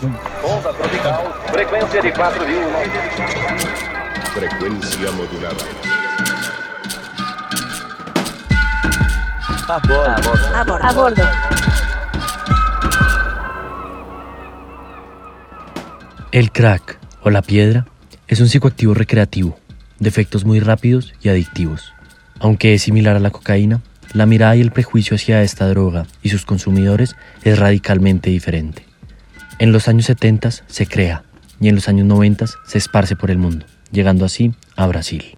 Onda tropical, frequência de 4 mil. Frecuencia modulada. A bordo. A bordo. A bordo. El crack o la piedra es un psicoactivo recreativo, de efectos muy rápidos y adictivos. Aunque es similar a la cocaína, la mirada y el prejuicio hacia esta droga y sus consumidores es radicalmente diferente. En los años 70 se crea y en los años 90 se esparce por el mundo, llegando así a Brasil.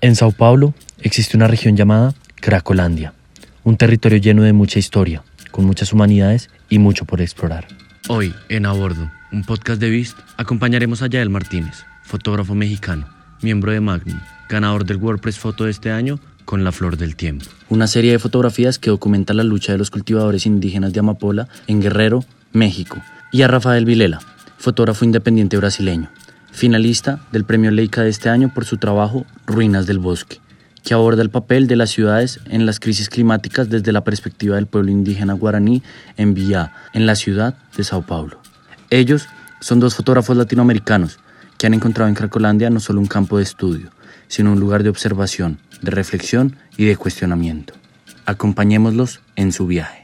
En Sao Paulo existe una región llamada Cracolandia, un territorio lleno de mucha historia, con muchas humanidades y mucho por explorar. Hoy, en A Bordo, un podcast de Vist, acompañaremos a Yael Martínez, fotógrafo mexicano, miembro de Magnum, ganador del WordPress Foto de este año con La Flor del Tiempo. Una serie de fotografías que documenta la lucha de los cultivadores indígenas de Amapola en Guerrero, México, y a Rafael Vilela, fotógrafo independiente brasileño, finalista del Premio Leica de este año por su trabajo Ruinas del Bosque, que aborda el papel de las ciudades en las crisis climáticas desde la perspectiva del pueblo indígena guaraní en Villá, en la ciudad de Sao Paulo. Ellos son dos fotógrafos latinoamericanos que han encontrado en Cracolandia no solo un campo de estudio, sino un lugar de observación, de reflexión y de cuestionamiento. Acompañémoslos en su viaje.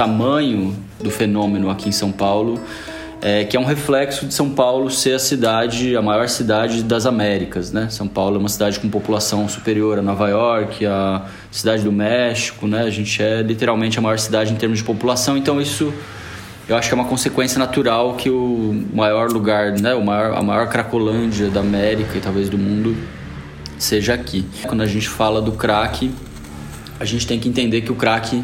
Tamanho do fenômeno aqui em São Paulo, é, que é um reflexo de São Paulo ser a cidade, a maior cidade das Américas, né? São Paulo é uma cidade com população superior a Nova York, a cidade do México, né? A gente é literalmente a maior cidade em termos de população, então isso eu acho que é uma consequência natural que o maior lugar, né? O maior, a maior cracolândia da América e talvez do mundo seja aqui. Quando a gente fala do crack, a gente tem que entender que o crack,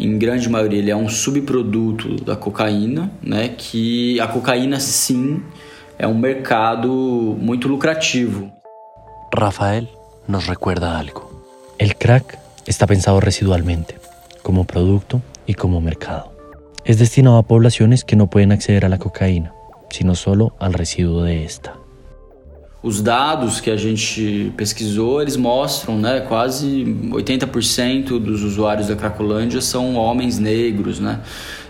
em grande maioria, ele é um subproduto da cocaína, né? Que a cocaína, sim, é um mercado muito lucrativo. Rafael nos recuerda algo. El crack está pensado residualmente, como producto y como mercado. Es destinado a poblaciones que no pueden acceder a la cocaína, sino solo al residuo de esta. Os dados que a gente pesquisou, eles mostram, né, quase 80% dos usuários da Cracolândia são homens negros, né?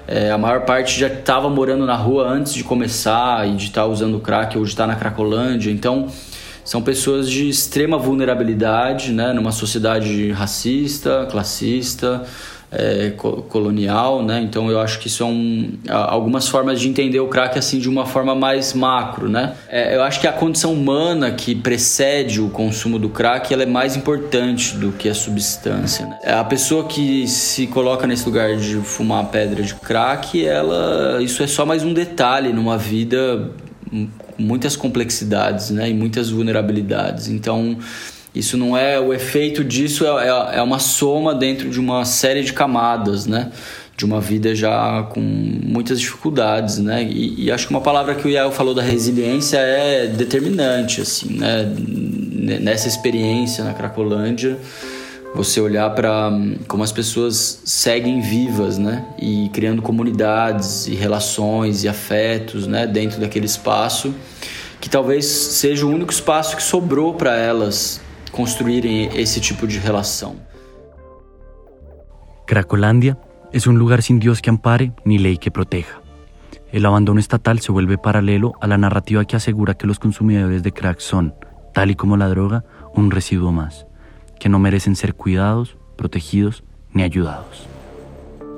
É, a maior parte já estava morando na rua antes de começar e de estar usando crack ou de estar na Cracolândia. Então, são pessoas de extrema vulnerabilidade, né, numa sociedade racista, classista, é, co- colonial, né? Então eu acho que isso é um, algumas formas de entender o crack assim de uma forma mais macro, né? É, eu acho que a condição humana que precede o consumo do crack ela é mais importante do que a substância. Né? A pessoa que se coloca nesse lugar de fumar pedra de crack, ela isso é só mais um detalhe numa vida com muitas complexidades, né? E muitas vulnerabilidades. Então isso não é o efeito disso é, é, é uma soma dentro de uma série de camadas, né? De uma vida já com muitas dificuldades, né? E, e acho que uma palavra que o Yael falou da resiliência é determinante, assim, né? Nessa experiência na Cracolândia, você olhar para como as pessoas seguem vivas, né? E criando comunidades e relações e afetos, né? Dentro daquele espaço que talvez seja o único espaço que sobrou para elas construírem esse tipo de relação. Cracolandia es un lugar sin Dios que ampare ni ley que proteja. El abandono estatal se vuelve paralelo a la narrativa que asegura que los consumidores de crack son, tal y como la droga, un residuo más, que no merecen ser cuidados, protegidos ni ayudados.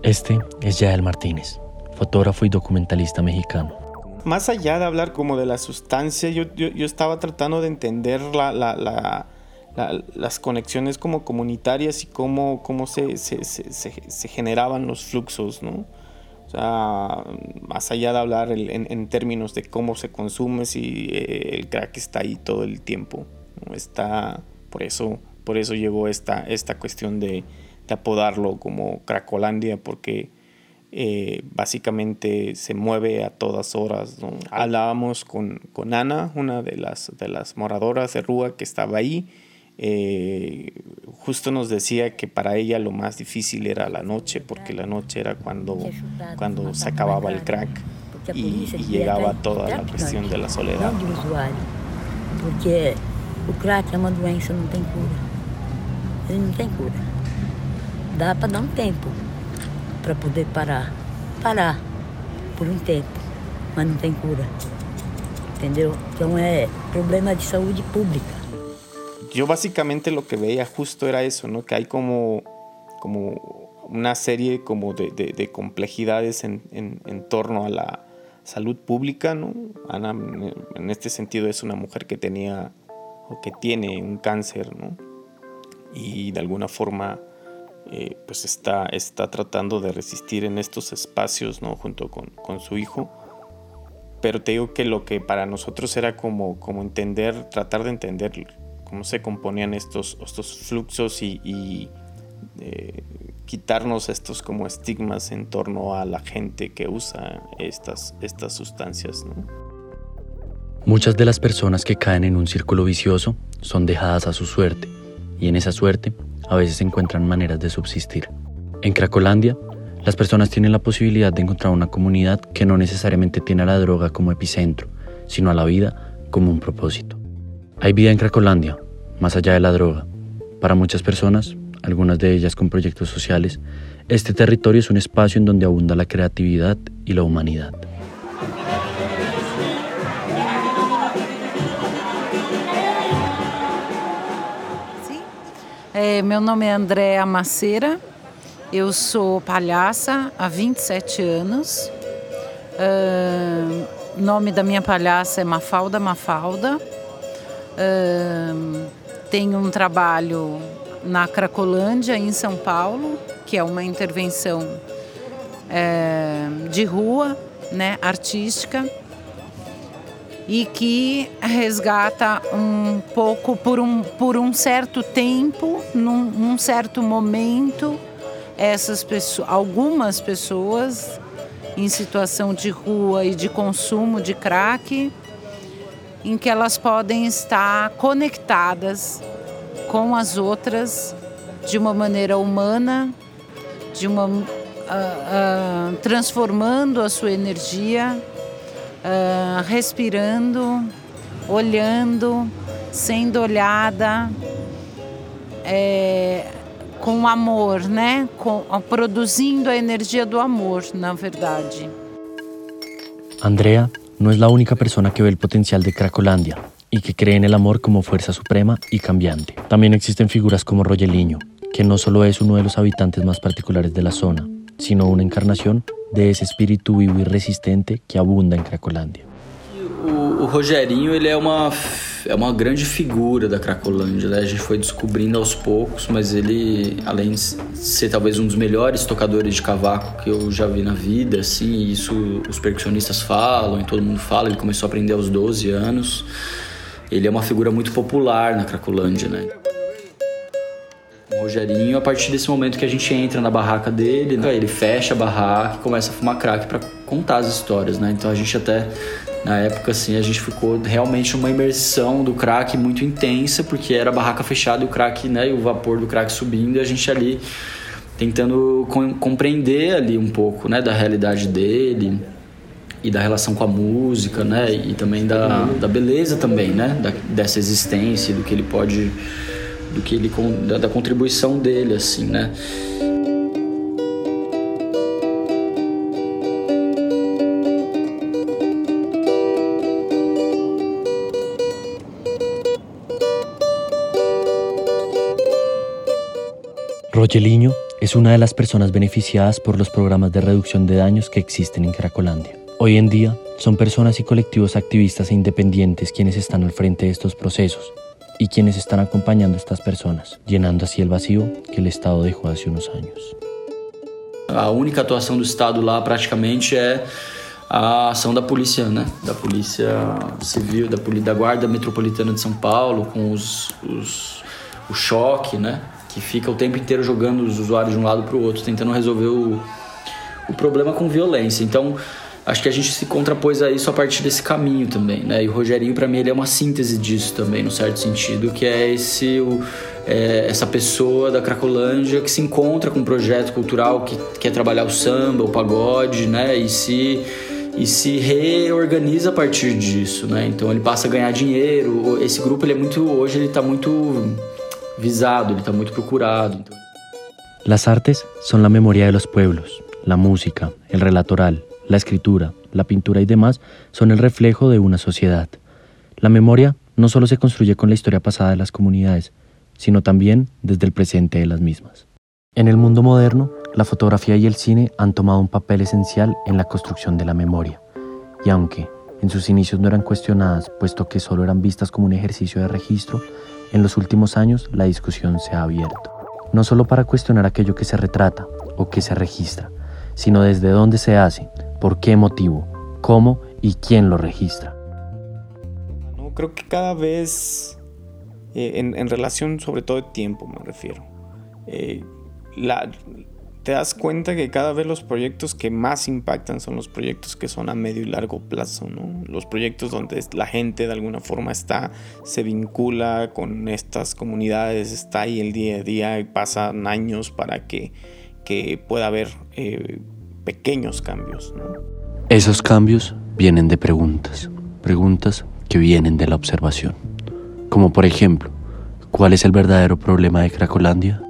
Este es Yael Martínez, fotógrafo y documentalista mexicano. Más allá de hablar como de la sustancia, yo, yo, yo estaba tratando de entender la, la- la- la- las conexiones como comunitarias y cómo, cómo se, se- se- generaban los fluxos, ¿no? O sea, más allá de hablar el- en, en términos de cómo se consume, si eh, el crack está ahí todo el tiempo, ¿no? Está, por eso, por eso llegó esta, esta cuestión de, de apodarlo como Cracolandia, porque eh, básicamente se mueve a todas horas. ¿no? Hablábamos con, con Ana, una de las, de las moradoras de Rúa que estaba ahí. Eh, justo nos decía que para ella lo más difícil era la noche, porque la noche era cuando, cuando se acababa el crack y, y llegaba toda la cuestión de la soledad. Porque O crack é uma doença, não tem cura. Ele não tem cura. Dá para dar um tempo para poder parar. Parar por um tempo, mas não tem cura. Entendeu? Então é problema de saúde pública. Yo básicamente lo que veía justo era eso, ¿no? Que hay como, como una serie como de, de, de complejidades en, en, en, torno a la salud pública, ¿no? Ana en este sentido es una mujer que tenía o que tiene un cáncer, ¿no? Y de alguna forma eh, pues está, está tratando de resistir en estos espacios, ¿no? Junto con, con, su hijo. Pero te digo que lo que para nosotros era como, como entender, tratar de entender cómo se componían estos, estos fluxos y, eh, quitarnos estos como estigmas en torno a la gente que usa estas, estas sustancias. Muchas de las personas que caen en un círculo vicioso son dejadas a su suerte y en esa suerte a veces encuentran maneras de subsistir. En Cracolandia, las personas tienen la posibilidad de encontrar una comunidad que no necesariamente tiene a la droga como epicentro, sino a la vida como un propósito. Hay vida en Cracolandia, más allá de la droga. Para muchas personas, algunas de ellas con proyectos sociales, este territorio es un espacio en donde abunda la creatividad y la humanidad. É, meu nome é Andréa Maceira, eu sou palhaça há 27 anos. O uh, nome da minha palhaça é Mafalda Mafalda. Uh, tenho um trabalho na Cracolândia, em São Paulo, que é uma intervenção é, de rua, né, artística e que resgata um pouco por um, por um certo tempo, num, num certo momento, essas pessoas, algumas pessoas em situação de rua e de consumo de crack, em que elas podem estar conectadas com as outras de uma maneira humana, de uma uh, uh, transformando a sua energia uh, respirando, olhando, sendo olhada, é, com amor, né? Com, produzindo a energia do amor, na verdade. Andrea no es la única persona que ve el potencial de Cracolandia y que cree en el amor como fuerza suprema y cambiante. También existen figuras como Royeliño, que no solo es uno de los habitantes más particulares de la zona, sino una encarnación de esse espírito vivo e resistente que abunda em Cracolândia. O, o, Rogerinho ele é uma grande figura da Cracolândia, né? A gente foi descobrindo aos poucos, mas ele, além de ser talvez um dos melhores tocadores de cavaco que eu já vi na vida, assim, isso os percussionistas falam e todo mundo fala, ele começou a aprender aos 12 anos. Ele é uma figura muito popular na Cracolândia, né? Rogerinho, a partir desse momento que a gente entra na barraca dele, né? ele fecha a barraca e começa a fumar crack para contar as histórias, né? Então a gente até na época assim, a gente ficou realmente uma imersão do crack muito intensa, porque era a barraca fechada e o crack, né, e o vapor do crack subindo e a gente ali tentando com, compreender ali um pouco, né, da realidade dele e da relação com a música, né, e também da, da beleza também, né, da, dessa existência, do que ele pode do que ele da, da contribuição dele assim, né? Rogelinho es una de las personas beneficiadas por los programas de reducción de daños que existen en Cracolandia. Hoy en día son personas y colectivos activistas e independientes quienes están al frente de estos procesos y quienes están acompañando a estas personas, llenando así el vacío que el Estado dejó hace unos años. A única atuação do Estado lá praticamente é a ação da polícia, né? Da polícia civil, da, da guarda metropolitana de São Paulo, com os, os, o choque, né? Que fica o tempo inteiro jogando os usuários de um lado para o outro, tentando resolver o, o problema com violência. Então, acho que a gente se contrapôs a isso a partir desse caminho também, né? E o Rogerinho, para mim, ele é uma síntese disso também, no certo sentido, que é esse o, é, essa pessoa da Cracolândia que se encontra com um projeto cultural que quer trabalhar o samba, o pagode, né? E se e se reorganiza a partir disso, né? Então ele passa a ganhar dinheiro. Esse grupo ele é muito hoje ele está muito visado, está muito procurado. Las artes son la memoria de los pueblos. La música, el relatoral, la escritura, la pintura y demás son el reflejo de una sociedad. La memoria no solo se construye con la historia pasada de las comunidades, sino también desde el presente de las mismas. En el mundo moderno, la fotografía y el cine han tomado un papel esencial en la construcción de la memoria, y aunque en sus inicios no eran cuestionadas, puesto que solo eran vistas como un ejercicio de registro, en los últimos años la discusión se ha abierto, no solo para cuestionar aquello que se retrata o que se registra, sino desde dónde se hace, por qué motivo, cómo y quién lo registra. No, creo que cada vez, eh, en, relación sobre todo de tiempo me refiero, eh, la, te das cuenta que cada vez los proyectos que más impactan son los proyectos que son a medio y largo plazo, ¿no? Los proyectos donde la gente de alguna forma está, se vincula con estas comunidades, está ahí el día a día y pasan años para que, que pueda haber eh, pequeños cambios. Esos cambios vienen de preguntas, preguntas que vienen de la observación. Como por ejemplo, ¿cuál es el verdadero problema de Cracolandia?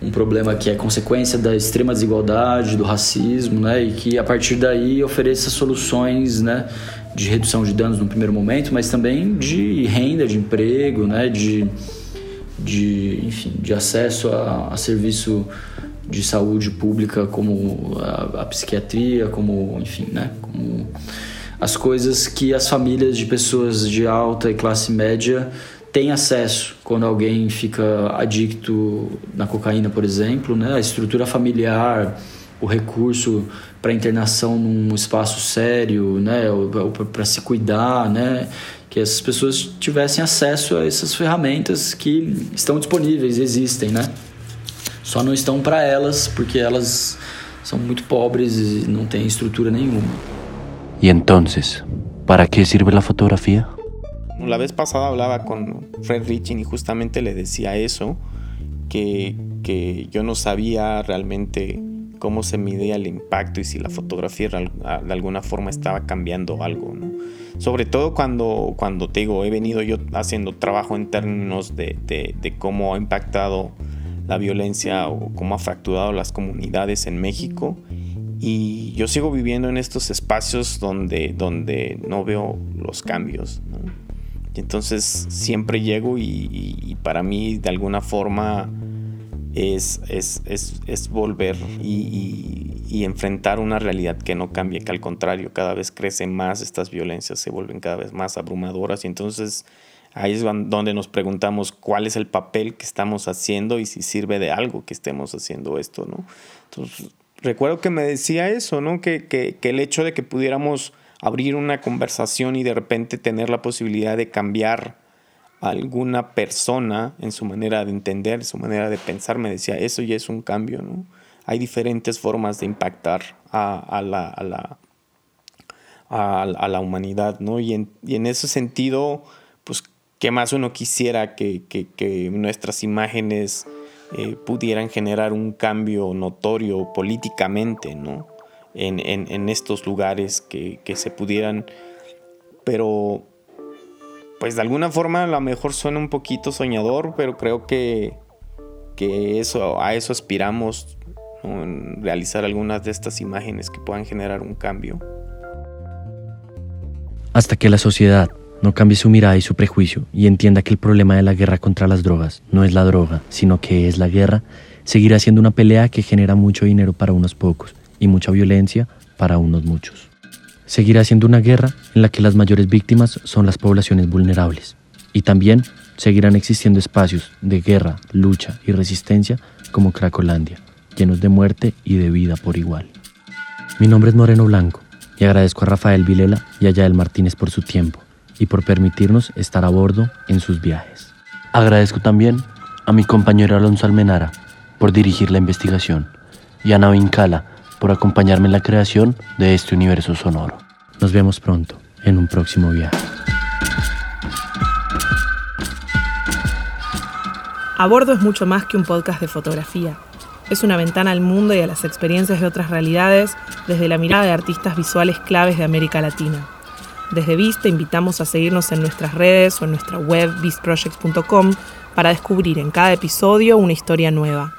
Um problema que é consequência da extrema desigualdade, do racismo, né, e que a partir daí ofereça soluções, né, de redução de danos no primeiro momento, mas também de renda, de emprego, né, de, de enfim, de acesso a, a serviço de saúde pública como a, a, psiquiatria, como, enfim, né, como as coisas que as famílias de pessoas de alta e classe média tem acesso quando alguém fica adicto na cocaína, por exemplo, né? A estrutura familiar, o recurso para internação num espaço sério, né? Para se cuidar, né? Que essas pessoas tivessem acesso a essas ferramentas que estão disponíveis, existem, né? Só não estão para elas porque elas são muito pobres e não têm estrutura nenhuma. E entonces, para que sirve a fotografia? La vez pasada hablaba con Fred Riching y justamente le decía eso, que, que yo no sabía realmente cómo se midía el impacto y si la fotografía de alguna forma estaba cambiando algo. Sobre todo cuando, cuando te digo, he venido yo haciendo trabajo en términos de, de, de, cómo ha impactado la violencia o cómo ha fracturado las comunidades en México. Y yo sigo viviendo en estos espacios donde, donde no veo los cambios. Entonces siempre llego y, para mí de alguna forma es, es, es, es volver y, enfrentar una realidad que no cambie, que al contrario cada vez crecen más estas violencias, se vuelven cada vez más abrumadoras y entonces ahí es donde nos preguntamos cuál es el papel que estamos haciendo y si sirve de algo que estemos haciendo esto, ¿no? Recuerdo que me decía eso, ¿no? Que, que el hecho de que pudiéramos abrir una conversación y de repente tener la posibilidad de cambiar a alguna persona en su manera de entender, su manera de pensar, me decía, eso ya es un cambio, ¿no? Hay diferentes formas de impactar a, la, humanidad, ¿no? Y en, en, ese sentido, pues, ¿qué más uno quisiera que nuestras imágenes eh, pudieran generar un cambio notorio políticamente, ¿no? En, estos lugares que, se pudieran, pero pues de alguna forma a lo mejor suena un poquito soñador, pero creo que, que eso, a eso aspiramos, realizar algunas de estas imágenes que puedan generar un cambio. Hasta que la sociedad no cambie su mirada y su prejuicio y entienda que el problema de la guerra contra las drogas no es la droga, sino que es la guerra, seguirá siendo una pelea que genera mucho dinero para unos pocos y mucha violencia para unos muchos. Seguirá siendo una guerra en la que las mayores víctimas son las poblaciones vulnerables y también seguirán existiendo espacios de guerra, lucha y resistencia como Cracolandia, llenos de muerte y de vida por igual. Mi nombre es Moreno Blanco y agradezco a Rafael Vilela y a Yael Martínez por su tiempo y por permitirnos estar a bordo en sus viajes. Agradezco también a mi compañero Alonso Almenara por dirigir la investigación y a Navin Cala por acompañarme en la creación de este universo sonoro. Nos vemos pronto en un próximo viaje. A bordo es mucho más que un podcast de fotografía. es una ventana al mundo y a las experiencias de otras realidades desde la mirada de artistas visuales claves de América Latina. Desde VIS te invitamos a seguirnos en nuestras redes o en nuestra web visprojects.com para descubrir en cada episodio una historia nueva.